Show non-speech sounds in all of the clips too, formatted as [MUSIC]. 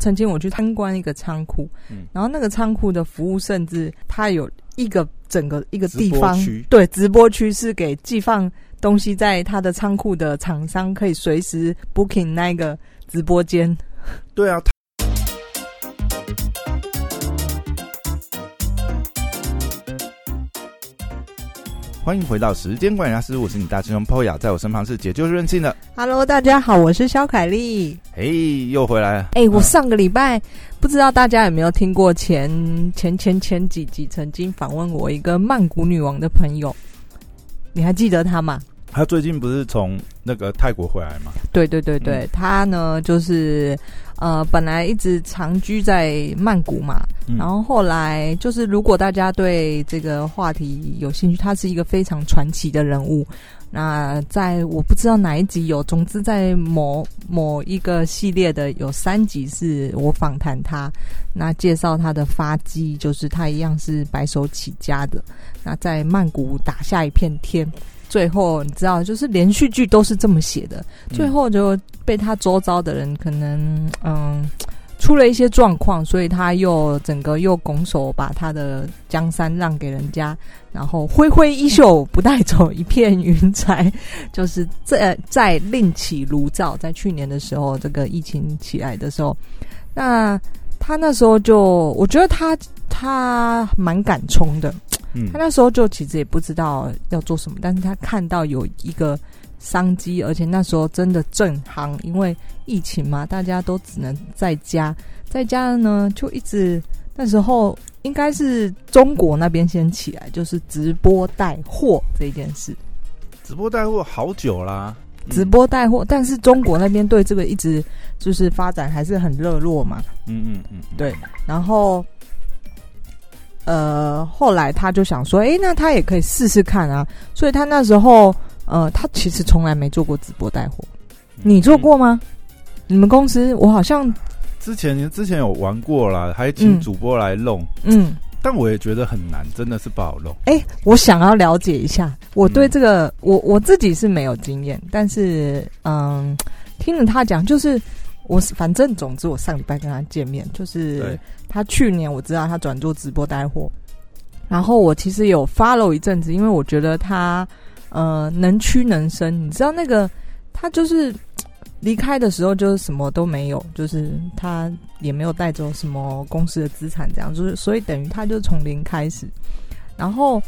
曾经我去参观一个仓库，嗯然后那个仓库的服务甚至它有一个整个一个地方区，对，直播区是给寄放东西在他的仓库的厂商可以随时 booking 那个直播间。对啊，欢迎回到时间管理大师，我是你大师兄 Poya，在我身旁是解救任性的，Hello，大家好，我是肖凯丽。嘿，又回来了。哎、我嗯上个礼拜不知道大家有没有听过前前前前几集曾经访问我一个曼谷女王的朋友，你还记得她吗？她最近不是从那个泰国回来吗？对对对对，她呢就是呃本来一直长居在曼谷嘛，嗯然后后来就是如果大家对这个话题有兴趣，他是一个非常传奇的人物。那在我不知道哪一集有，总之在某某一个系列的有三集是我访谈他，那介绍他的发迹，就是他一样是白手起家的，那在曼谷打下一片天。最后你知道，就是连续剧都是这么写的，嗯。最后就被他周遭的人可能嗯出了一些状况，所以他又整个又拱手把他的江山让给人家，然后挥挥衣袖不带走一片云彩，[LAUGHS] 就是在在另起炉灶。在去年的时候，这个疫情起来的时候，那他那时候就我觉得他他蛮敢冲的，嗯。他那时候就其实也不知道要做什么，但是他看到有一个商机，而且那时候真的正行，因为疫情嘛，大家都只能在家，在家呢就一直那时候应该是中国那边先起来，就是直播带货这件事，直播带货好久啦，嗯。直，播带货，但是中国那边对这个一直就是发展还是很热络嘛，嗯嗯嗯，嗯。对，然后，呃，后来他就想说，诶，那他也可以试试看啊。所以他那时候，呃，他其实从来没做过直播带货。你做？过吗？你们公司我好像，之前之前有玩过啦，还请嗯主播来弄，嗯，但我也觉得很难，真的是不好弄。诶，我想要了解一下。我对嗯这个，我我自己是没有经验，但是，嗯，听了他讲，就是我是反正总之，我上礼拜跟他见面，就是，他去年我知道他转做直播带货，然后我其实有 follow 一阵子，因为我觉得他呃能屈能伸，你知道那个他就是 [TSK] 离开的时候就是什么都没有，就是他也没有带走什么公司的资产，这样就是所以等于他就从零开始，然后。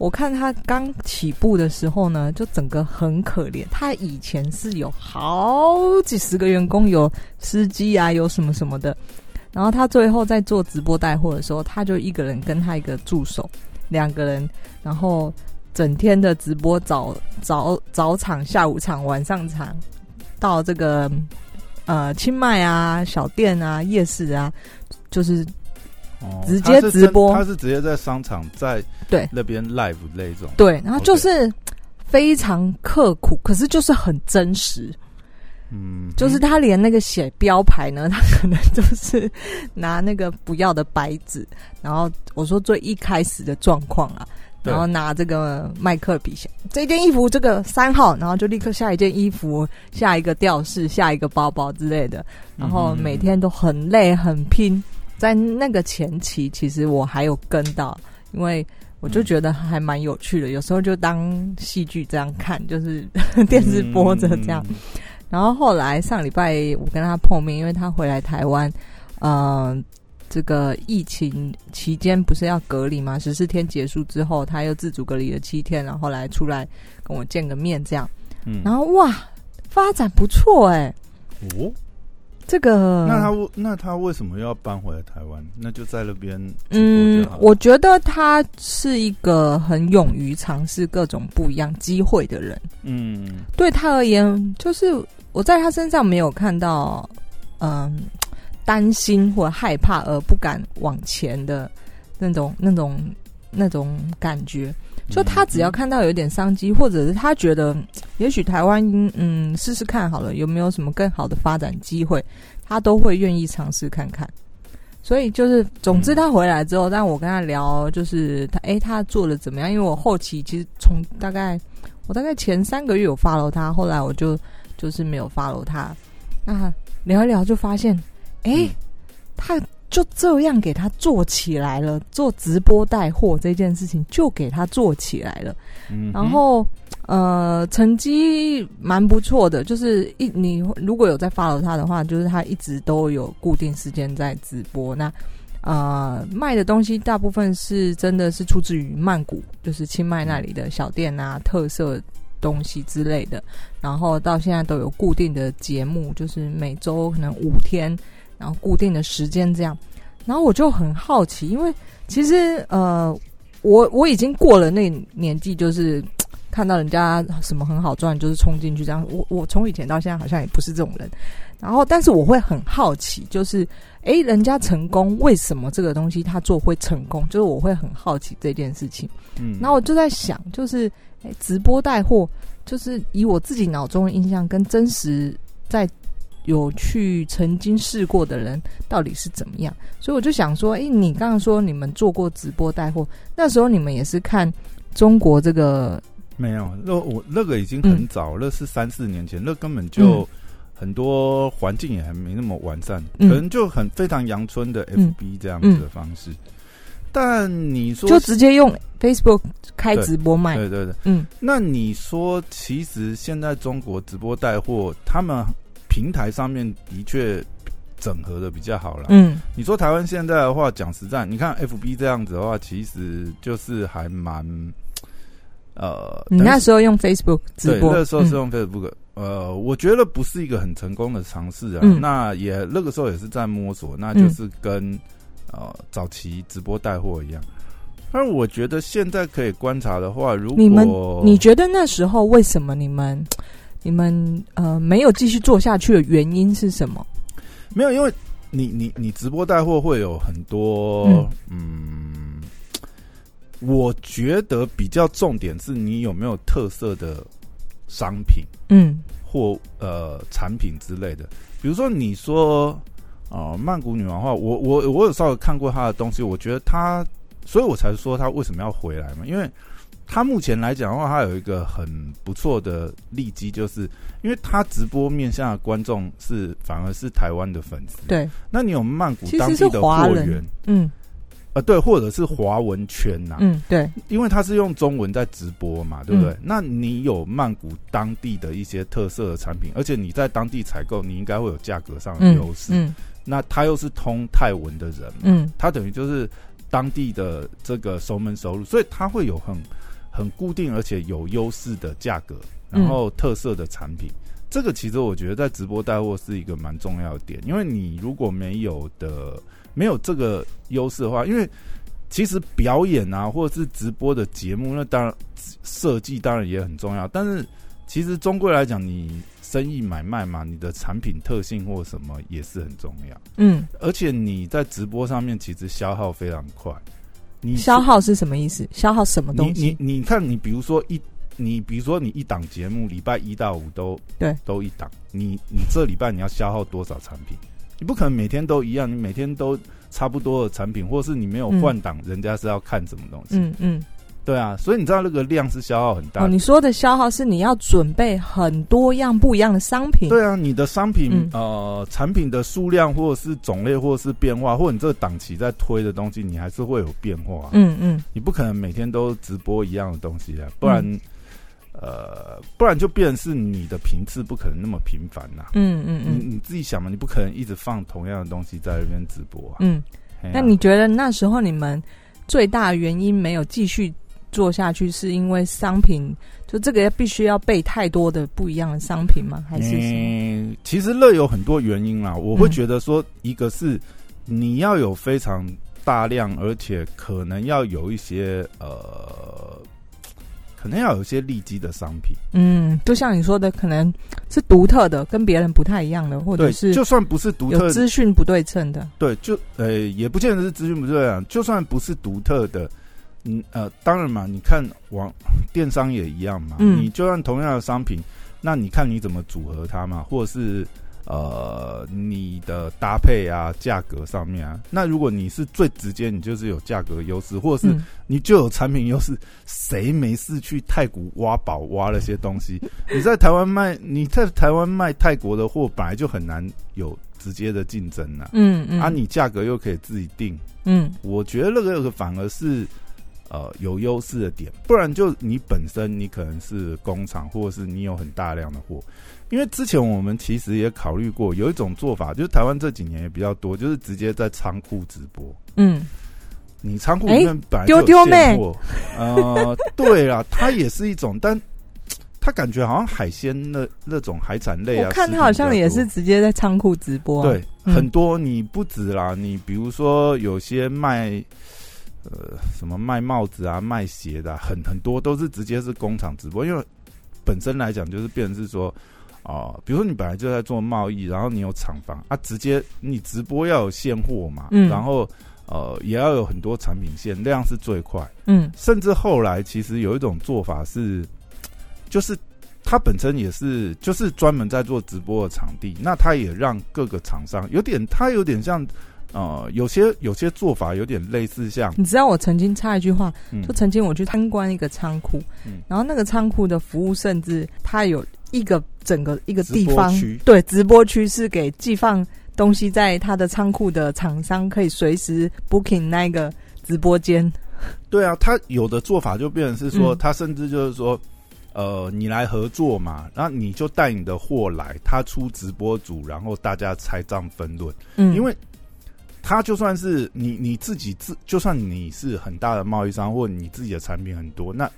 我看他刚起步的时候呢，就整个很可怜。他以前是有好几十个员工，有司机啊，有什么什么的。然后他最后在做直播带货的时候，他就一个人跟他一个助手两个人，然后整天的直播早早早场、下午场、晚上场，到这个呃清迈啊、小店啊、夜市啊，就是哦直接直播他是直接在商场在对那边 live 那种。对，然后就是非常刻苦，可是就是很真实。嗯，就是他连那个写标牌呢，[LAUGHS] 他可能就是拿那个不要的白纸，然后我说最一开始的状况啊，然后拿这个麦克笔写这件衣服这个三号，然后就立刻下一件衣服，下一个吊饰，下一个包包之类的，然后每天都很累很拼。在那个前期，其实我还有跟到，因为我就觉得还蛮有趣的，有时候就当戏剧这样看，就是 [LAUGHS] 电视播着这样。嗯然后后来上礼拜我跟他碰面，因为他回来台湾，呃，这个疫情期间不是要隔离吗？十四天结束之后，他又自主隔离了七天，然后后来出来跟我见个面，这样。嗯然后哇，发展不错哎、哦，这个那他为那他为什么要搬回来台湾？那就在那边嗯我觉得他是一个很勇于尝试各种不一样机会的人。嗯对他而言，就是我在他身上没有看到，嗯，担心或害怕而不敢往前的那种、那种、那种感觉。就他只要看到有点商机，或者是他觉得，也许台湾嗯试试看好了，有没有什么更好的发展机会，他都会愿意尝试看看。所以就是，总之他回来之后，但我跟他聊，就是他诶，他做的怎么样？因为我后期其实从大概我大概前三个月有 follow 他，后来我就就是没有 follow 他。那聊一聊就发现，诶，他就这样给他做起来了，做直播带货这件事情就给他做起来了。嗯，然后呃，成绩蛮不错的，就是一你如果有在 follow 他的话，就是他一直都有固定时间在直播。那呃，卖的东西大部分是真的是出自于曼谷，就是清迈那里的小店啊、特色东西之类的。然后到现在都有固定的节目，就是每周可能五天，然后固定的时间这样。然后我就很好奇，因为其实呃，我我已经过了那年纪，就是 [TSK] 看到人家什么很好赚，就是冲进去这样。我我从以前到现在好像也不是这种人。然后，但是我会很好奇，就是诶，人家成功，为什么这个东西他做会成功？就是我会很好奇这件事情。嗯，然后我就在想，就是诶，直播带货，就是以我自己脑中的印象跟真实在有去曾经试过的人到底是怎么样，所以我就想说，诶，你刚刚说你们做过直播带货，那时候你们也是看中国这个，没有，那我那个已经很早，那是三四年前，那根本就嗯。很多环境也还没那么完善，嗯。可能就很非常阳春的嗯。FB 这样子的方式。但你说就直接用 Facebook 开直播卖，对对对，嗯。那你说其实现在中国直播带货，他们平台上面的确整合的比较好了。嗯你说台湾现在的话，讲实在，你看 FB 这样子的话，其实就是还蛮呃，你那时候用 Facebook 直，播，嗯那时候是用 Facebook，、呃，我觉得不是一个很成功的尝试啊。嗯那也那个时候也是在摸索，那就是跟、呃早期直播带货一样。但我觉得现在可以观察的话，如果你们你觉得那时候为什么你们你们呃没有继续做下去的原因是什么？没有，因为你你你直播带货会有很多嗯我觉得比较重点是你有没有特色的商品。嗯或呃产品之类的。比如说你说呃曼谷女王的话，我我我有稍微看过她的东西，我觉得她，所以我才说她为什么要回来嘛，因为她目前来讲的话，他有一个很不错的利基，就是因为他直播面向的观众是反而是台湾的粉丝，对，那你有曼谷当地的货源。嗯。呃，对，或者是华文圈呐、嗯对，因为他是用中文在直播嘛，对不对？那你有曼谷当地的一些特色的产品，而且你在当地采购，你应该会有价格上的嗯优势。嗯。那他又是通泰文的人嘛，嗯。他等于就是当地的这个熟门熟路，所以他会有很很固定而且有优势的价格，然后特色的产品。这个其实我觉得在直播带货是一个蛮重要的点，因为你如果没有的没有这个优势的话，因为其实表演啊或者是直播的节目，那当然设计当然也很重要，但是其实终归来讲，你生意买卖嘛，你的产品特性或什么也是很重要。嗯，而且你在直播上面其实消耗非常快，你消耗是什么意思？消耗什么你你东西？你看，你比如说一，你比如说你一档节目，礼拜一到五都对都一档，你你这礼拜你要消耗多少产品？你不可能每天都一样，你每天都差不多的产品，或是你没有换档，人家是要看什么东西？嗯嗯，对啊，所以你知道那个量是消耗很大哦，你说的消耗是你要准备很多样不一样的商品，对啊，你的商品、嗯。呃产品的数量或者是种类或者是变化，或者你这个档期在推的东西，你还是会有变化。嗯嗯。你不可能每天都直播一样的东西啊，不然、呃，不然就变成是你的频次不可能那么频繁呐、你嗯嗯嗯。你自己想嘛，你不可能一直放同样的东西在那边直播啊。嗯。啊。那你觉得那时候你们最大原因没有继续做下去，是因为商品就这个必须要备太多的不一样的商品吗？还是什么？嗯，其实乐有很多原因啦。我会嗯觉得说，一个是你要有非常大量，而且可能要有一些呃，可能要有一些利基的商品。嗯，就像你说的，可能是独特的，跟别人不太一样的，或者，是就算不是独特，资讯不对称的。对，就呃，也不见得是资讯不对啊。就算不是独特的，嗯呃，当然嘛，你看网电商也一样嘛。嗯你就算同样的商品，那你看你怎么组合它嘛，或者是呃你的搭配啊、价格上面啊。那如果你是最直接，你就是有价格优势，或者是嗯你就有产品优势。谁没事去泰国挖宝挖那些东西？[LAUGHS] 你在台湾卖，你在台湾卖泰国的货，本来就很难有直接的竞争啊，嗯嗯，啊，你价格又可以自己定，嗯我觉得那个反而是呃有优势的点，不然就你本身你可能是工厂，或者是你有很大量的货。因为之前我们其实也考虑过，有一种做法，就是台湾这几年也比较多，就是直接在仓库直播。嗯，你仓库里面本来就有丢丢妹。现货，呃，对啦，它也是一种，但 [TSK] 它感觉好像海鲜那那种海产类啊，我看食品他好像也是直接在仓库直播、啊，对，嗯。很多你不止啦，你比如说有些卖呃什么卖帽子啊、卖鞋的啊、很很多都是直接是工厂直播，因为本身来讲就是变成是说。哦、比如说你本来就在做贸易，然后你有厂房啊，直接你直播要有现货嘛，嗯然后呃也要有很多产品线，量是最快。嗯甚至后来其实有一种做法是，就是它本身也是就是专门在做直播的场地，那它也让各个厂商有点，它有点像呃，有些有些做法有点类似像，你知道我曾经插一句话，嗯就曾经我去参观一个仓库，嗯然后那个仓库的服务甚至它有一个整个一个地直播方区，对，直播区是给寄放东西在他的仓库的厂商可以随时 booking 那个直播间。对啊，他有的做法就变成是说，嗯它甚至就是说。呃，你来合作嘛，然后你就带你的货来，他出直播组，然后大家拆账分论。嗯，因为他就算是你你自己自，就算你是很大的贸易商，或你自己的产品很多，那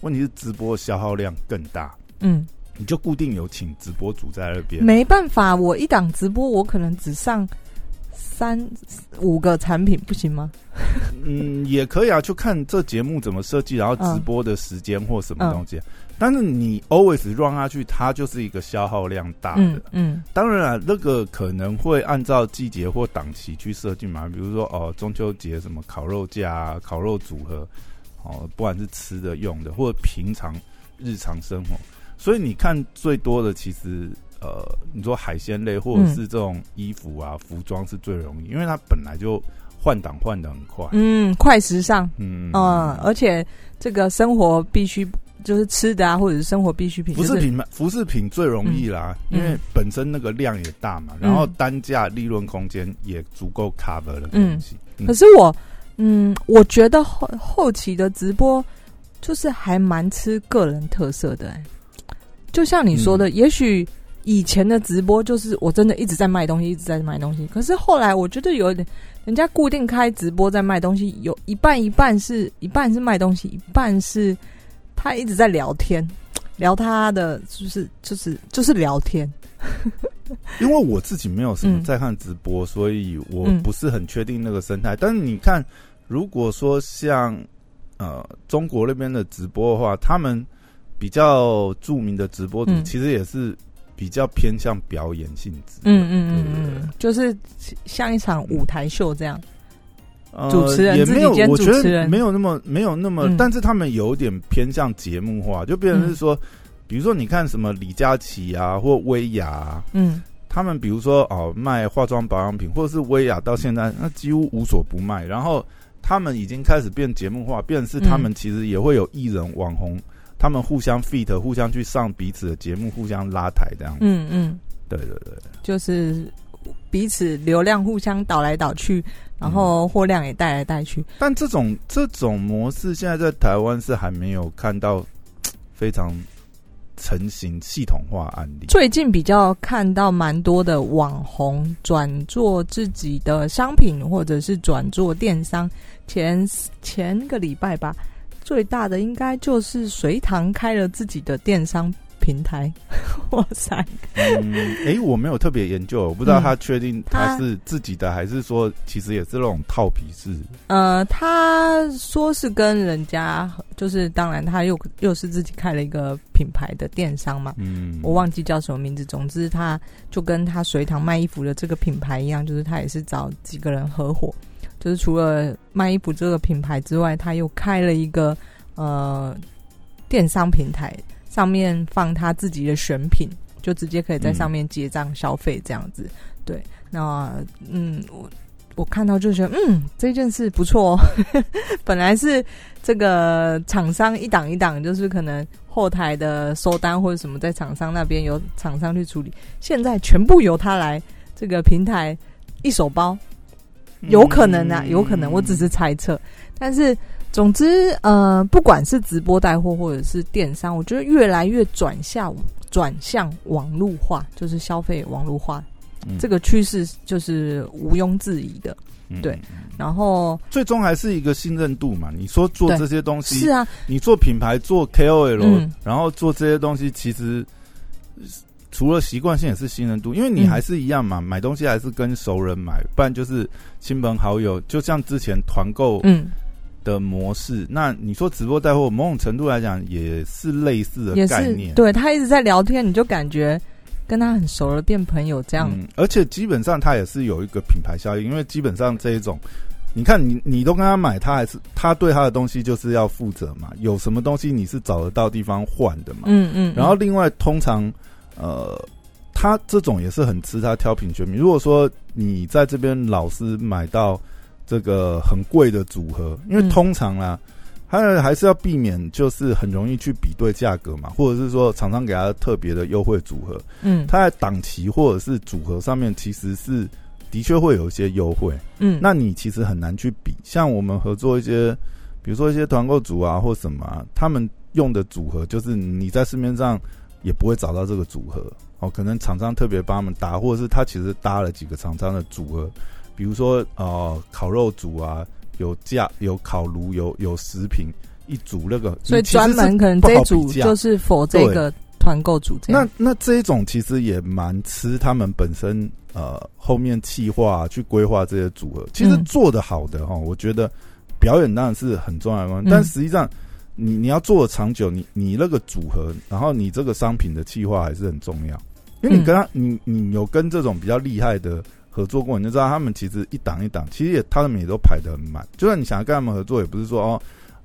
问题是直播消耗量更大，嗯，你就固定有请直播主在那边。没办法，我一档直播我可能只上三五个产品，不行吗？嗯，也可以啊，就看这节目怎么设计，然后直播的时间或什么东西。但是你 always run 下去，它就是一个消耗量大的。嗯嗯当然了，那个可能会按照季节或档期去设计嘛，比如说哦，中秋节什么烤肉架、啊、烤肉组合，哦，不管是吃的、用的，或者平常日常生活。所以你看最多的其实呃，你说海鲜类或者是这种衣服啊、服装是最容易，因为它本来就换档换的很快。嗯，快时尚，嗯。嗯，而且这个生活必须就是吃的啊，或者是生活必需品，就是服饰品嘛，服饰品最容易啦，嗯。因为本身那个量也大嘛，然后单价利润空间也足够 cover 的东西。嗯。可是我，嗯，我觉得后后期的直播就是还蛮吃个人特色的、欸，就像你说的，也许以前的直播就是我真的一直在卖东西，一直在卖东西。可是后来我觉得有一点，人家固定开直播在卖东西，有一半一半是一半是卖东西，一半是他一直在聊天，[LAUGHS] 聊他的就是就是就是聊天。[LAUGHS] 因为我自己没有什么嗯在看直播，所以我嗯不是很确定那个生态。但是你看，如果说像呃中国那边的直播的话，他们比较著名的直播其实也是比较偏向表演性质。嗯嗯嗯嗯，就是像一场舞台秀这样。呃主持人也没有我觉得没有那么没有那么，嗯。但是他们有点偏向节目化，就变成是说，比如说你看什么李佳琦啊，或薇娅、啊，嗯。他们比如说哦卖化妆保养品，或者是薇娅到现在那几乎无所不卖，然后他们已经开始变节目化，变成是他们其实也会有艺人网红，他们互相 fit，互相去上彼此的节目，互相拉抬这样。嗯嗯，对对对，就是彼此流量互相倒来倒去，然后货量也带来带去。但这种这种模式现在在台湾是还没有看到 [TSK] 非常成型系统化案例。最近比较看到蛮多的网红转做自己的商品，或者是转做电商。前前个礼拜吧，最大的应该就是隋唐开了自己的电商平台。[LAUGHS] 哇塞！嗯，哎，我没有特别研究，我不知道嗯他确定他他是自己的，还是说其实也是那种套皮式。呃，他说是跟人家，就是当然他又又是自己开了一个品牌的电商嘛，嗯，我忘记叫什么名字。总之，他就跟他隋唐卖衣服的这个品牌一样，就是他也是找几个人合伙，就是除了卖衣服这个品牌之外，他又开了一个呃电商平台，上面放他自己的选品，就直接可以在上面结账消费这样子。对，那嗯，我我看到就觉得嗯这件事不错哦。[LAUGHS] 本来是这个厂商一档一档，就是可能后台的收单或者什么，在厂商那边由厂商去处理，现在全部由他来这个平台一手包，有可能啊，有可能，我只是猜测。但是总之，呃，不管是直播带货或者是电商，我觉得越来越转向转向网络化，就是消费网络化，这个趋势就是毋庸置疑的。对，然后最终还是一个信任度嘛。你说做这些东西是啊，你做品牌做 KOL，然后做这些东西，其实除了习惯性也是信任度，因为你还是一样嘛，买东西还是跟熟人买，不然就是亲朋好友。就像之前团购嗯的模式，那你说直播带货，某种程度来讲也是类似的概念。对他一直在聊天，你就感觉。跟他很熟了，变朋友这样。嗯，而且基本上他也是有一个品牌效应，因为基本上这一种，你看你你都跟他买，他还是他对他的东西就是要负责嘛。有什么东西你是找得到地方换的嘛？嗯嗯。然后另外，通常呃，他这种也是很吃他挑品选品。如果说你在这边老是买到这个很贵的组合，因为通常啦。他还是要避免，就是很容易去比对价格嘛，或者是说厂商给他特别的优惠组合，嗯，他在档期或者是组合上面其实是的确会有一些优惠，嗯，那你其实很难去比。像我们合作一些，比如说一些团购组啊或什么，啊他们用的组合就是你在市面上也不会找到这个组合。哦，可能厂商特别帮他们搭，或者是他其实搭了几个厂商的组合，比如说呃烤肉组啊。有架有烤炉有有食品一组那个，所以专门可能这一组就是否这个团购组这样。那那这一种其实也蛮吃他们本身呃后面企划去规划这些组合，其实做的好的哈，我觉得表演当然是很重要的，但实际上你你要做的长久，你你那个组合，然后你这个商品的计划还是很重要，因为你跟他你你有跟这种比较厉害的。合作过你就知道，他们其实一档一档，其实也他们也都排的很满。就算你想要跟他们合作，也不是说哦，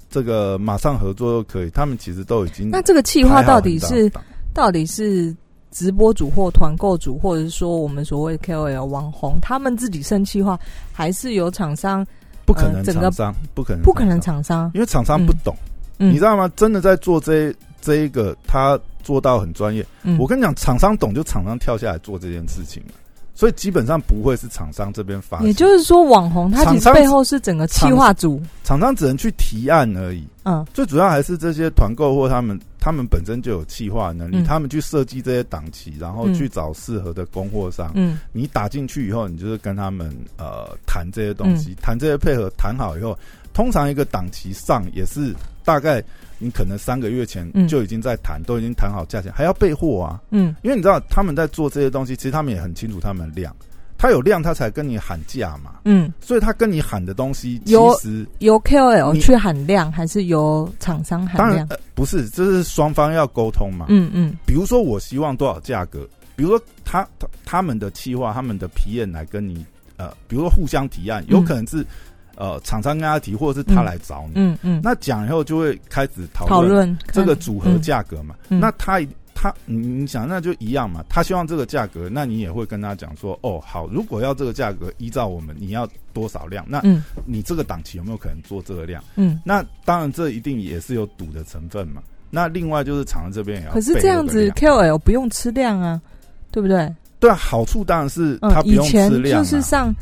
这个马上合作就可以。他们其实都已经那这个计划到底是到底是直播主或团购主，或者是说我们所谓 KOL 网红，他们自己生计划，还是有厂商？不可能，厂商不可能，不可能厂商，因为厂商不懂，你知道吗？真的在做这这一个，他做到很专业。我跟你讲，厂商懂，就厂商跳下来做这件事情所以基本上不会是厂商这边发，也就是说，网红他其实背后是整个企划组，厂商只能去提案而已。嗯，最主要还是这些团购或他们，他们本身就有企划能力，他们去设计这些档期，然后去找适合的供货商。嗯，你打进去以后，你就是跟他们呃谈这些东西，谈这些配合，谈好以后，通常一个档期上也是大概。你可能三个月前就已经在谈，都已经谈好价钱，还要备货啊。嗯，因为你知道他们在做这些东西，其实他们也很清楚他们量，他有量他才跟你喊价嘛。嗯，所以他跟你喊的东西，其实由 KOL 去喊量，还是由厂商喊量？不是，这是双方要沟通嘛。嗯嗯，比如说我希望多少价格，比如说他他他们的企划，他们的皮验来跟你呃，比如说互相提案，有可能是。呃，厂商跟他提，或者是他来找你，嗯嗯，那讲以后就会开始讨论这个组合价格嘛。那他他你你想，那就一样嘛。他希望这个价格，那你也会跟他讲说，哦，好，如果要这个价格，依照我们你要多少量？那你这个档期有没有可能做这个量？嗯，那当然这一定也是有赌的成分嘛。那另外就是厂商这边也要，可是这样子 KOL 不用吃量啊，对不对？对啊，好处当然是他不用吃量，就是上。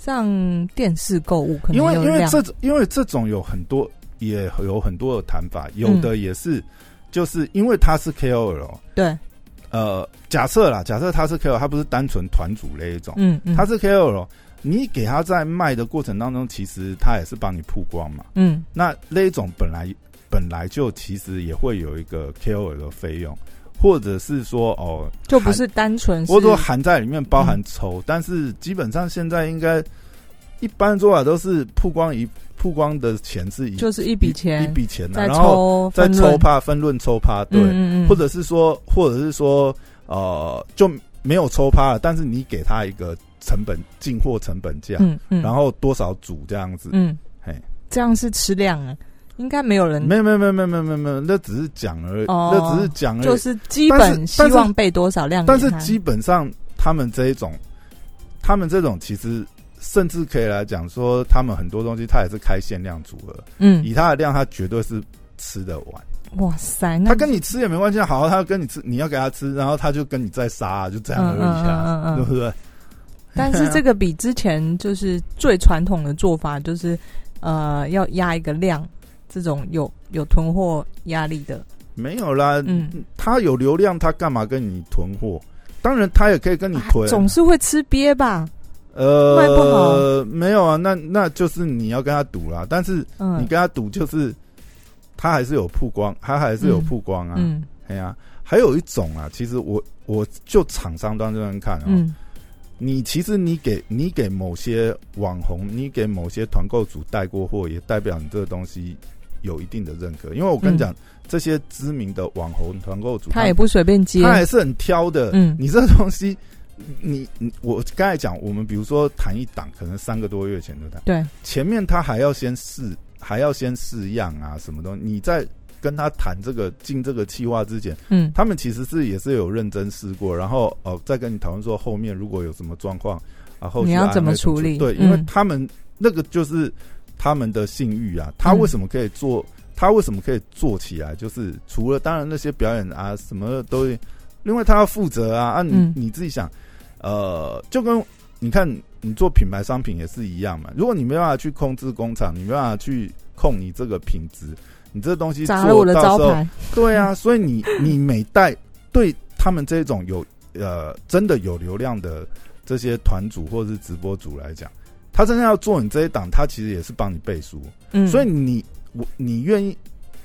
上电视购物，可能因为因为这种因为这种有很多也有很多的谈法，有的也是就是因为他是 KOL，对，呃，假设啦，假设他是 KOL，他不是单纯团主那一种，嗯嗯，他是 KOL，你给他在卖的过程当中，其实他也是帮你曝光嘛，嗯，那那一种本来本来就其实也会有一个 KOL 的费用。或者是说哦，就不是单纯，或者说含在里面包含抽，但是基本上现在应该一般做法都是曝光一曝光的钱是一就是一笔钱一笔钱，然后再抽趴分论抽趴，对，或者是说或者是说呃就没有抽趴，但是你给他一个成本进货成本价，嗯嗯，然后多少组这样子，嗯，嘿，这样是吃量啊。应该没有人，没有没有没有没有没有没有，那只是讲而已，那只是讲而已。就是基本希望备多少量，但是基本上他们这一种，他们这种其实甚至可以来讲说，他们很多东西他也是开限量组合，嗯，以他的量，他绝对是吃得完。哇塞，他跟你吃也没关系，好，他跟你吃，你要给他吃，然后他就跟你再杀，就这样而已啊，对不对？但是这个比之前就是最传统的做法，就是呃要压一个量，这种有有囤货压力的。没有啦，嗯，他有流量，他干嘛跟你囤货？当然，他也可以跟你囤，总是会吃瘪吧？呃，卖不好没有啊，那那就是你要跟他赌啦。但是嗯你跟他赌，就是他还是有曝光，他还是有曝光啊。嗯哎呀、还有一种啊，其实我我就厂商端这边看啊，嗯你其实你给你给某些网红，你给某些团购组带过货，也代表你这个东西有一定的认可。因为我跟你讲，这些知名的网红团购组，嗯他也不随便接。他，还是很挑的。嗯。你这东西，你你我刚才讲，我们比如说谈一档，可能三个多月前的谈，对，前面他还要先试，还要先试样啊，什么东西，你在跟他谈这个进这个计划之前，嗯。他们其实是也是有认真试过，然后哦再跟你讨论说后面如果有什么状况啊，后续你要怎么处理？对，嗯因为他们那个就是他们的信誉啊，他为什么可以做？他为什么可以做起来？就是除了当然那些表演啊什么的都，另外他要负责啊啊你、嗯你自己想，呃，就跟你看你做品牌商品也是一样嘛。如果你没办法去控制工厂，你没办法去控你这个品质，你这东西做了到时候对啊，所以你 [LAUGHS] 你每代对他们这种有呃真的有流量的这些团主或者是直播主来讲，他真正要做你这一档，他其实也是帮你背书。嗯，所以你我你愿意，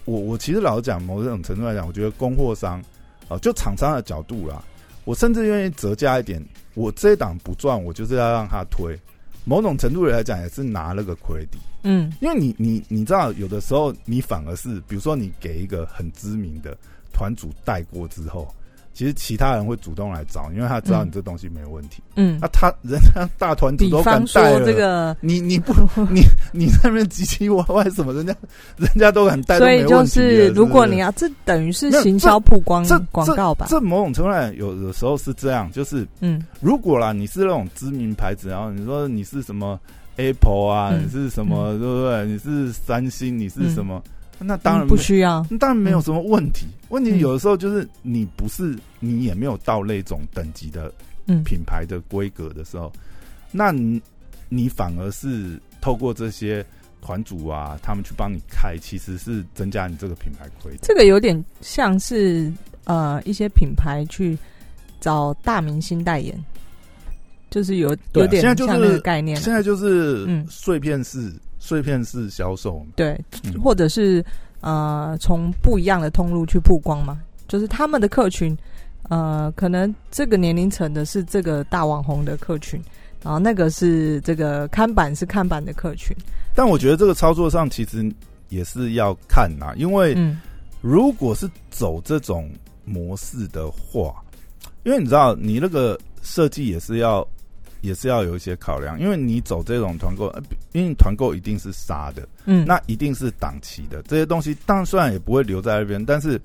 我我其实老实讲，某种程度来讲，我觉得供货商啊、呃就厂商的角度啦，我甚至愿意折价一点，我这一档不赚，我就是要让他推。某种程度来讲，也是拿了个 credit。嗯因为你你你知道，有的时候你反而是，比如说你给一个很知名的团主带过之后，其实其他人会主动来找，因为他知道嗯你这东西没问题。嗯那、，他人家大团体都敢带了，这个，你 [LAUGHS] 你不你你在那边唧唧歪歪什么，人家人家都敢带，所以就是如果你要，这等于是行销曝光这广告吧？这某种程度上有，有时候是这样，就是嗯如果啦，你是那种知名牌子，然后你说你是什么 Apple 啊，嗯你是什么，对不对？你是三星，你是什么？那当然嗯不需要，那当然没有什么问题。问题嗯。有的时候就是你不是你也没有到那种等级的嗯。品牌的规格的时候，那你你反而是透过这些团主啊，他们去帮你开，其实是增加你这个品牌规则。这个有点像是呃一些品牌去找大明星代言，就是有有点现在就是像那个概念。啊，现在就是嗯。碎片式、碎片式销售嘛，对，嗯。或者是呃从不一样的通路去曝光嘛，就是他们的客群，呃，可能这个年龄层的是这个大网红的客群，然后那个是这个看板是看板的客群，但我觉得这个操作上其实也是要看呐、因为嗯。如果是走这种模式的话，因为你知道，你那个设计也是要也是要有一些考量，因为你走这种团购，呃因为你团购一定是杀的，嗯，那一定是档期的，这些东西当然虽然也不会留在那边，但是。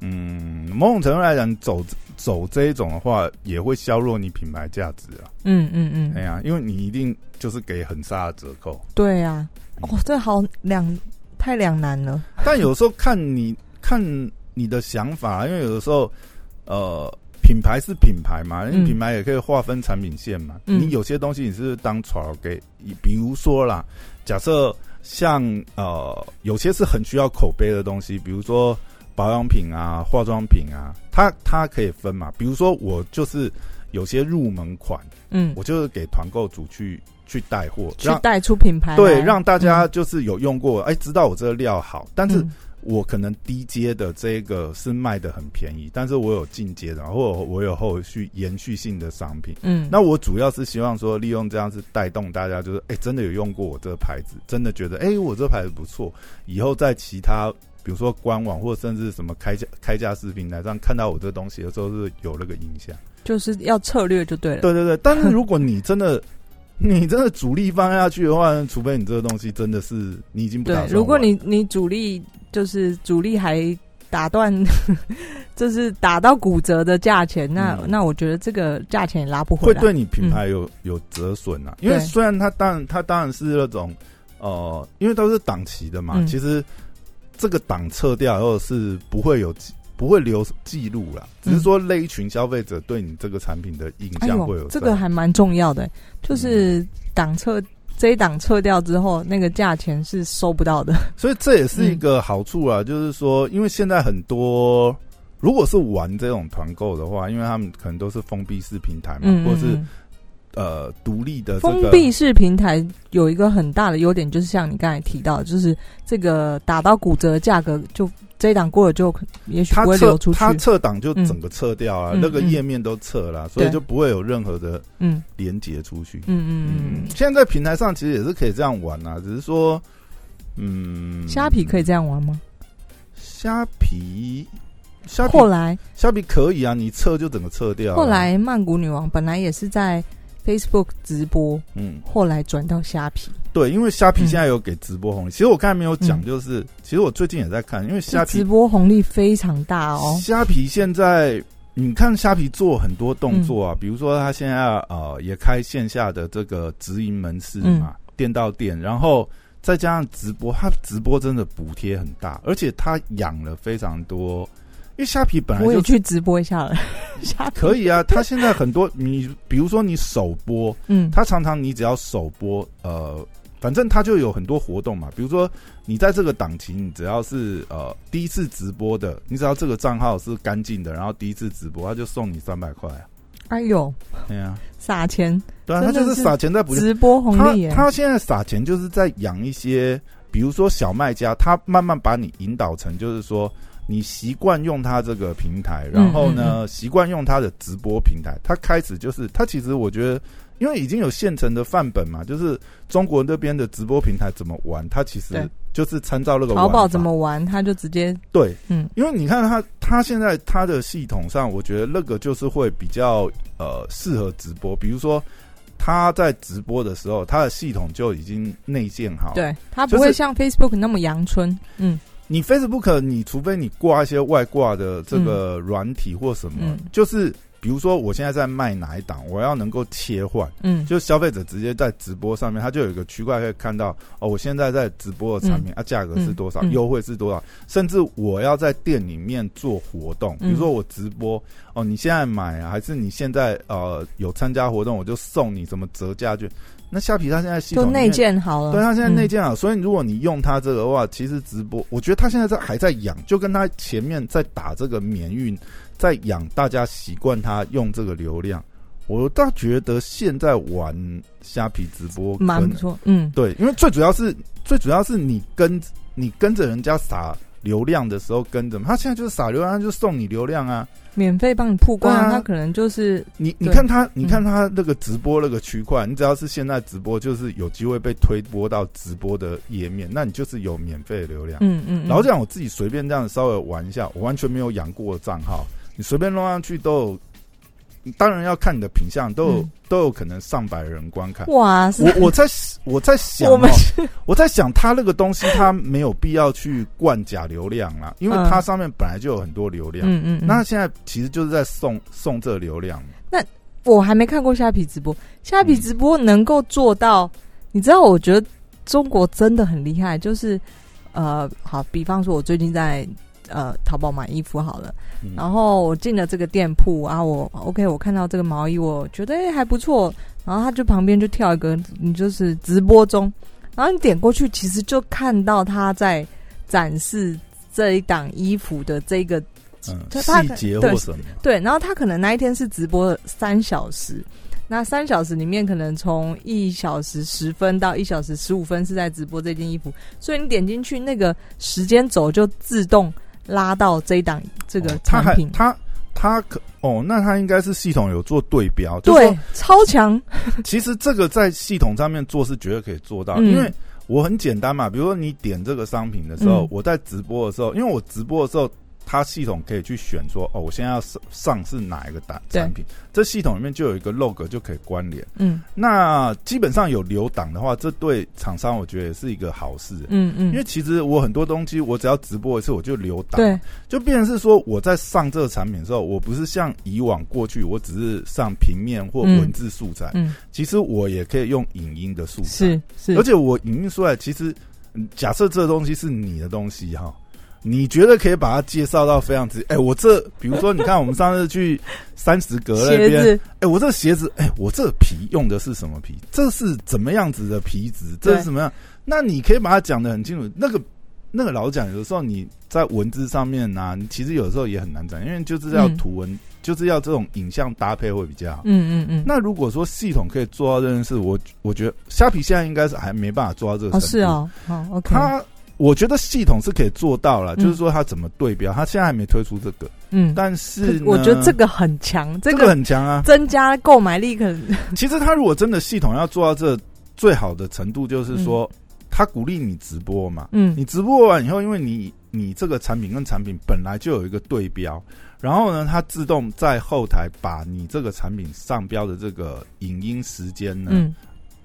嗯，某种程度来讲，走走这一种的话，也会削弱你品牌价值啊。嗯嗯嗯哎，呀，因为你一定就是给很杀的折扣。对啊，哦，这好两太两难了，但有时候看你看你的想法，因为有的时候，呃，品牌是品牌嘛，因为嗯品牌也可以划分产品线嘛。嗯你有些东西你是当传给，比如说啦，假设像呃，有些是很需要口碑的东西，比如说保养品啊、化妆品啊，它它可以分嘛。比如说我就是有些入门款，嗯，我就是给团购组去去带货，让去带出品牌，对让大家就是有用过，哎、知道我这个料好，但是。嗯我可能低阶的这个是卖的很便宜，但是我有进阶的，或者我有后续延续性的商品。嗯，那我主要是希望说，利用这样子带动大家，就是哎、真的有用过我这个牌子，真的觉得哎、我这牌子不错，以后在其他比如说官网或者甚至什么开价开价视频台上看到我这东西的时候，是有那个影响。就是要策略就对了，对对对，但是如果你真的你真的主力放下去的话，除非你这个东西真的是你已经不打算，对如果你你主力就是主力还打断，[LAUGHS] 就是打到骨折的价钱，那、嗯。那我觉得这个价钱也拉不回来。会对你品牌有、有折损啊。因为虽然它当然它当然是那种呃，因为都是档期的嘛，嗯。其实这个档撤掉后是不会有不会留记录啦，只是说那一群消费者对你这个产品的印哎象会有呦，这个还蛮重要的，就是档撤这一档撤掉之后，那个价钱是收不到的。[LAUGHS] 所以这也是一个好处啊，就是说，因为现在很多如果是玩这种团购的话，因为他们可能都是封闭式平台嘛，嗯，或者是嗯呃独立的、这封闭式平台有一个很大的优点，就是像你刚才提到，就是这个打到骨折价格，就这一档过了就也许它不会撤出去。撤档就整个撤掉啊，嗯那个嗯页面都撤了，所以就不会有任何的嗯连接出去。嗯嗯嗯现在在平台上其实也是可以这样玩啊，只是说，嗯，嗯，虾皮可以这样玩吗？虾皮，虾皮后来虾皮可以啊，你撤就整个撤掉啊。后来曼谷女王本来也是在 Facebook 直播，嗯，后来转到虾皮，对，因为虾皮嗯现在有给直播红利。其实我刚才没有讲，嗯就是、其实我最近也在看，因为虾皮直播红利非常大哦。虾皮现在。你看虾皮做很多动作嗯啊，比如说他现在呃也开线下的这个直营门市嗯嘛，店到店，然后再加上直播，他直播真的补贴很大，而且他养了非常多，因为虾皮本来我也就去直播一下了，[LAUGHS] 虾皮可以啊，他现在很多你比如说你首播，嗯他常常你只要首播，呃，反正他就有很多活动嘛。比如说你在这个档期，你只要是呃第一次直播的，你只要这个账号是干净的，然后第一次直播，他就送你三百块啊。哎呦对啊，撒钱对啊，他就是撒钱在补。直播红他利他，他现在撒钱就是在养一些，比如说小卖家，他慢慢把你引导成，就是说你习惯用它这个平台，然后嗯呢习惯用它的直播平台，它开始就是它其实我觉得。因为已经有现成的范本嘛，就是中国那边的直播平台怎么玩，它其实就是参照那个淘宝怎么玩，它就直接对，嗯因为你看它，它现在它的系统上，我觉得那个就是会比较呃适合直播。比如说，他在直播的时候，它的系统就已经内建好。，对，它不会像 Facebook 那么阳春，嗯你 Facebook，你除非你挂一些外挂的这个软体或什么，嗯。就是比如说我现在在卖哪一档，我要能够切换，嗯。就消费者直接在直播上面，他就有一个区块可以看到哦，我现在在直播的产品、啊，价格是多少，优惠是多少，甚至我要在店里面做活动，比嗯如说我直播哦，你现在买啊，还是你现在呃有参加活动，我就送你什么折价券。那虾皮它现在系统里面就内建好了，对，它现在嗯内建好，所以如果你用它这个的话，其实直播，我觉得它现在在还在养，就跟它前面在打这个免运，在养大家习惯它用这个流量。我倒觉得现在玩虾皮直播蛮不错，嗯对，因为最主要是最主要是你跟你跟着人家撒流量的时候跟着嘛，他现在就是撒流量，他就送你流量啊。免费帮你曝光，对啊他可能就是你你看他，你嗯看他那个直播那个区块，你只要是现在直播，就是有机会被推播到直播的页面，那你就是有免费的流量。嗯嗯，嗯老实讲，我自己随便这样稍微玩一下，我完全没有养过的账号，你随便弄上去都有。当然要看你的品相，都有、嗯都有可能上百人观看。哇，我我在我在想、我们哦，我在想，[LAUGHS] 他那个东西他没有必要去灌假流量啦，因为嗯它上面本来就有很多流量。嗯嗯，嗯那现在其实就是在送送这流量那。我还没看过虾皮直播，虾皮嗯直播能够做到，你知道，我觉得中国真的很厉害，就是呃，好，比方说，我最近在呃淘宝买衣服好了，嗯。然后我进了这个店铺啊，我 OK，我看到这个毛衣，我觉得诶还不错，然后他就旁边就跳一个，你就是直播中，然后你点过去，其实就看到他在展示这一档衣服的这个细节对或什么，对，然后他可能那一天是直播三小时，那三小时里面可能从一小时十分到一小时十五分是在直播这件衣服，所以你点进去那个时间轴就自动拉到这一档这个哦他还产品。他他可哦，那他应该是系统有做对标，就是对，超强，[LAUGHS] 其实这个在系统上面做是绝对可以做到，嗯因为我很简单嘛，比如说你点这个商品的时候，嗯我在直播的时候，因为我直播的时候。它系统可以去选说，哦，我现在要上上是哪一个单产品，这系统里面就有一个 log 就可以关联。嗯。那基本上有留档的话，这对厂商我觉得也是一个好事。嗯嗯，因为其实我很多东西，我只要直播一次我就留档，对，就变成是说我在上这个产品的时候，我不是像以往过去，我只是上平面或文字素材，嗯其实我也可以用影音的素材，是是，而且我影音出来，其实嗯假设这个东西是你的东西哈，你觉得可以把它介绍到非常直接？哎，我这比如说，你看我们上次去 [LAUGHS] 三十格那边，哎，我这鞋子，哎，我这皮用的是什么皮？这是怎么样子的皮质？这是什么样？那你可以把它讲的很清楚。那个那个老讲，有时候你在文字上面呢，你其实有时候也很难讲，因为就是要图文，就是要这种影像搭配会比较好。嗯嗯嗯。那如果说系统可以做到这件事，我我觉得虾皮现在应该是还没办法做到这个程度。是哦，好，OK。它。我觉得系统是可以做到了，就是说它怎么对标，它现在还没推出这个，嗯，但是我觉得这个很强，这个很强啊，增加购买力可能。[LAUGHS] 其实它如果真的系统要做到这最好的程度，就是说它鼓励你直播嘛，嗯，你直播完以后，因为你你这个产品跟产品本来就有一个对标，然后呢，它自动在后台把你这个产品上标的这个影音时间呢。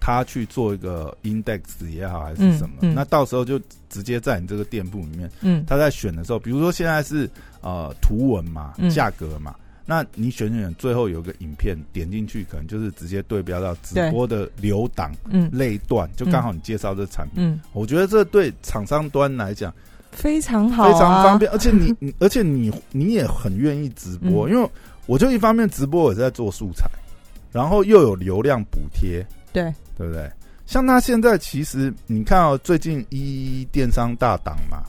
他去做一个 index 也好还是什么，那到时候就直接在你这个店铺里面，嗯，他在选的时候，比如说现在是呃图文嘛，价格嘛，那你选选最后有个影片点进去，可能就是直接对标到直播的留档，嗯，类段就刚好你介绍这产品，嗯，我觉得这对厂商端来讲非常好，非常方便，而且你 [LAUGHS] 你而且你你也很愿意直播，因为我就一方面直播我在做素材，然后又有流量补贴，对。对不对？像他现在其实你看哦，最近一电商大档嘛，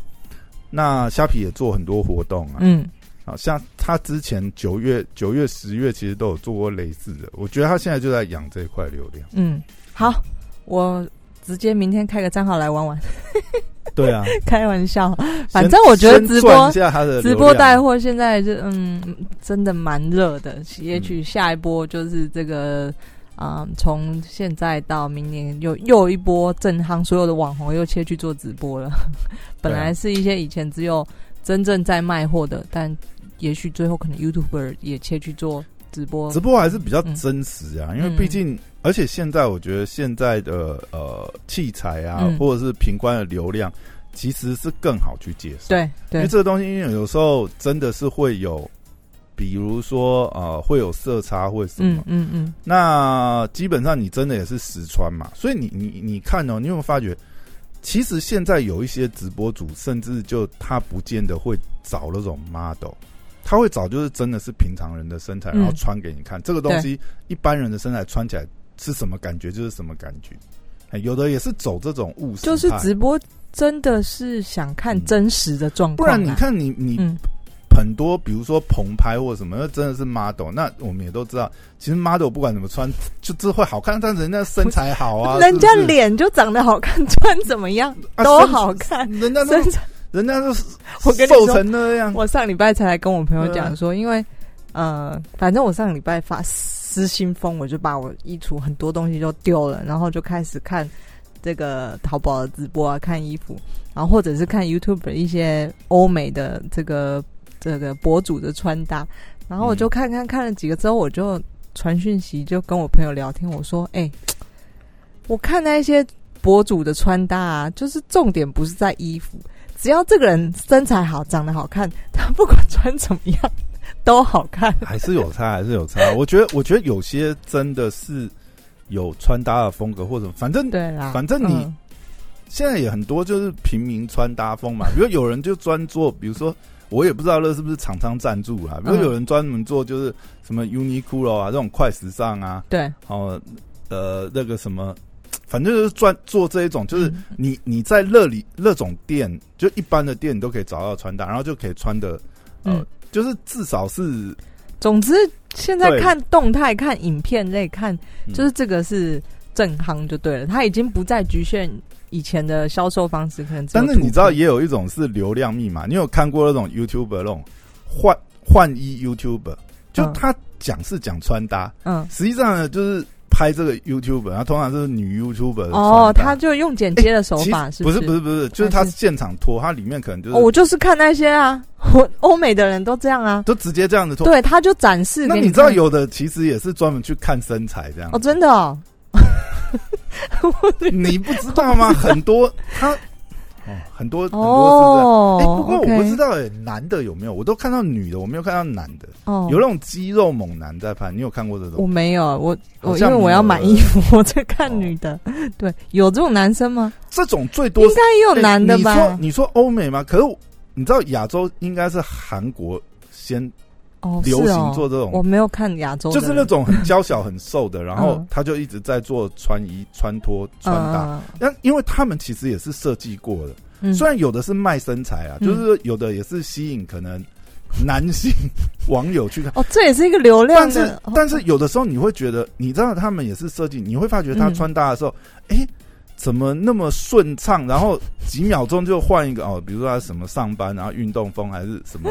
那虾皮也做很多活动啊。嗯，好像他之前九月、九月、十月其实都有做过类似的。我觉得他现在就在养这一块流量。嗯，好，我直接明天开个账号来玩玩。对啊，[LAUGHS] 开玩笑。反正我觉得直播直播带货现在就嗯，真的蛮热的。也许下一波就是这个。啊，从现在到明年又又一波震撼，所有的网红又切去做直播了。[LAUGHS] 本来是一些以前只有真正在卖货的，但也许最后可能 YouTuber 也切去做直播。直播还是比较真实啊，因为毕竟，而且现在我觉得现在的呃器材啊，或者是平关的流量，其实是更好去介绍。对，因为这个东西，因为有时候真的是会有。比如说，呃，会有色差或什么，嗯嗯嗯，那基本上你真的也是实穿嘛，所以你你你看哦，你有没有发觉，其实现在有一些直播主，甚至就他不见得会找那种 model，他会找就是真的是平常人的身材，然后穿给你看。这个东西一般人的身材穿起来是什么感觉，就是什么感觉。有的也是走这种务实，就是直播真的是想看真实的状况，不然你看你你。很多，比如说棚拍或什么，那真的是 model。那我们也都知道，其实 model 不管怎么穿，就这会好看，但人家身材好啊，[LAUGHS] 人家脸就长得好看，穿怎么样都好看。人家身材，人家都我跟你瘦成那样。我上礼拜才来跟我朋友讲说，因为呃，反正我上礼拜发失心疯，我就把我衣橱很多东西都丢了，然后就开始看这个淘宝的直播啊，看衣服，然后或者是看 YouTube 一些欧美的这个。这个博主的穿搭，然后我就看看看了几个之后，我就传讯息，就跟我朋友聊天。我说：“哎，我看那些博主的穿搭啊，就是重点不是在衣服，只要这个人身材好、长得好看，他不管穿怎么样都好看。[LAUGHS] 还是有差，还是有差。我觉得，我觉得有些真的是有穿搭的风格，或者反正对啦，反正你现在也很多就是平民穿搭风嘛。比如有人就专做，比如说。我也不知道那是不是厂商赞助啊？比如有人专门做就是什么 Uniqlo 啊这种快时尚啊，对，哦，呃，那个什么，反正就是专做这一种，就是你你在那里那种店，就一般的店你都可以找到穿搭，然后就可以穿的，呃，就是至少是，总之现在看动态、看影片类看，就是这个是正夯就对了，它已经不再局限。以前的销售方式可能，但是你知道也有一种是流量密码。你有看过那种 YouTuber 那种换换衣 YouTuber，就他讲是讲穿搭，嗯，实际上呢就是拍这个 YouTuber，然后通常是女 YouTuber 哦，他就用剪接的手法，是不是？不是不是，就是他是现场脱，他里面可能就是我就是看那些啊，我欧美的人都这样啊，都直接这样子脱，对，他就展示。那你知道有的其实也是专门去看身材这样哦，真的哦。你不知道吗？[LAUGHS] 很多他哦，很多很多是这样。哎，不过我不知道哎，男的有没有？我都看到女的，我没有看到男的。哦，有那种肌肉猛男在拍，你有看过这种？我没有，我我因为我要买衣服，[LAUGHS] 我在看女的。对，有这种男生吗？这种最多应该也有男的吧？你说你说欧美吗？可是你知道亚洲应该是韩国先哦，哦行做这种我没有看亚洲，就是那种很娇小很瘦的，[LAUGHS] 然后嗯。他就一直在做穿衣、穿脱、穿搭。嗯。但因为他们其实也是设计过的，嗯。虽然有的是卖身材啊，嗯。就是有的也是吸引可能男性网友去看。[LAUGHS] 哦，这也是一个流量但是但是有的时候你会觉得，你知道他们也是设计，你会发觉他嗯穿搭的时候，哎、怎么那么顺畅？然后几秒钟就换一个哦，比如说他什么上班，然后运动风还是什么，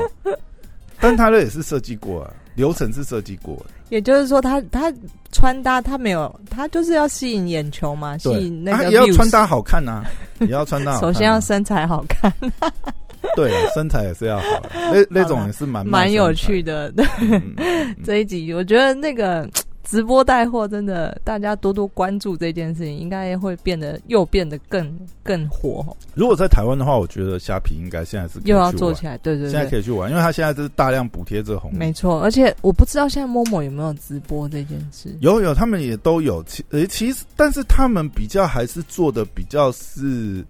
但他的也是设计过啊，流程是设计过的。也就是说他，他穿搭他没有，他就是要吸引眼球嘛，吸，引那个啊也要穿搭好看呐、[LAUGHS] 也要穿搭好看啊、首先要身材好看，对啊，身材也是要好，那那种也是蛮蛮有趣的。对。嗯嗯嗯这一集我觉得那个直播带货真的，大家多多关注这件事情，应该会变得又变得更更火，如果在台湾的话，我觉得虾皮应该现在是又要做起来。对对现在可，以去玩，因为它现在就是大量补贴这个红利。没错。而且我不知道现在陌陌有没有直播这件事。有有，他们也都有。其呃，其实，但是他们比较还是做的比较是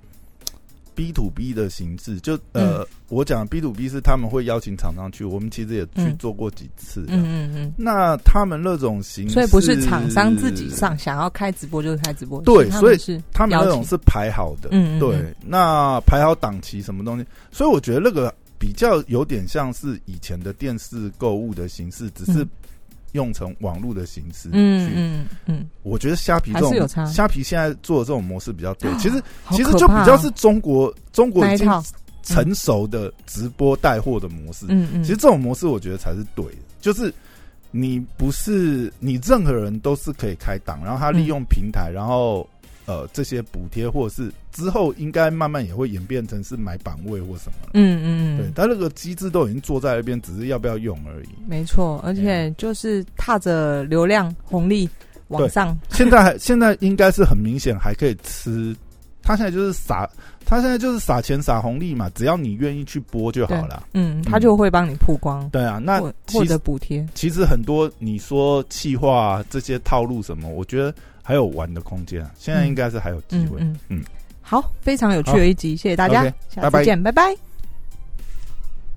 B to B 的形式。就呃，我讲 B to B 是他们会邀请厂商去，我们其实也去嗯做过几次。嗯嗯嗯。那他们那种形式，所以不是厂商自己上，想要开直播就开直播，对所以是他们那种是排好的。嗯嗯嗯对，那排好档期什么东西，所以我觉得那个比较有点像是以前的电视购物的形式，只是嗯用成网络的形式。嗯嗯嗯，我觉得虾皮这种虾皮现在做的这种模式比较对，其实好其实就比较是中国中国已经成熟的直播带货的模式。嗯嗯，其实这种模式我觉得才是对的，就是你不是你任何人都是可以开档，然后他利用平台，然后呃这些补贴或者是之后应该慢慢也会演变成是买版位或什么了。嗯嗯对，嗯，他那个机制都已经做在那边，只是要不要用而已。没错，而且就是踏着流量红利往上，现在还 [LAUGHS] 现在应该是很明显还可以吃，他现在就是撒，他现在就是撒钱撒红利嘛，只要你愿意去播就好了。嗯，他就会帮你曝光，对啊，那获得补贴。其实很多你说气话、啊、这些套路什么，我觉得还有玩的空间啊。现在应该是还有机会。嗯嗯嗯好，非常有趣的一集，谢谢大家下拜拜次见，拜拜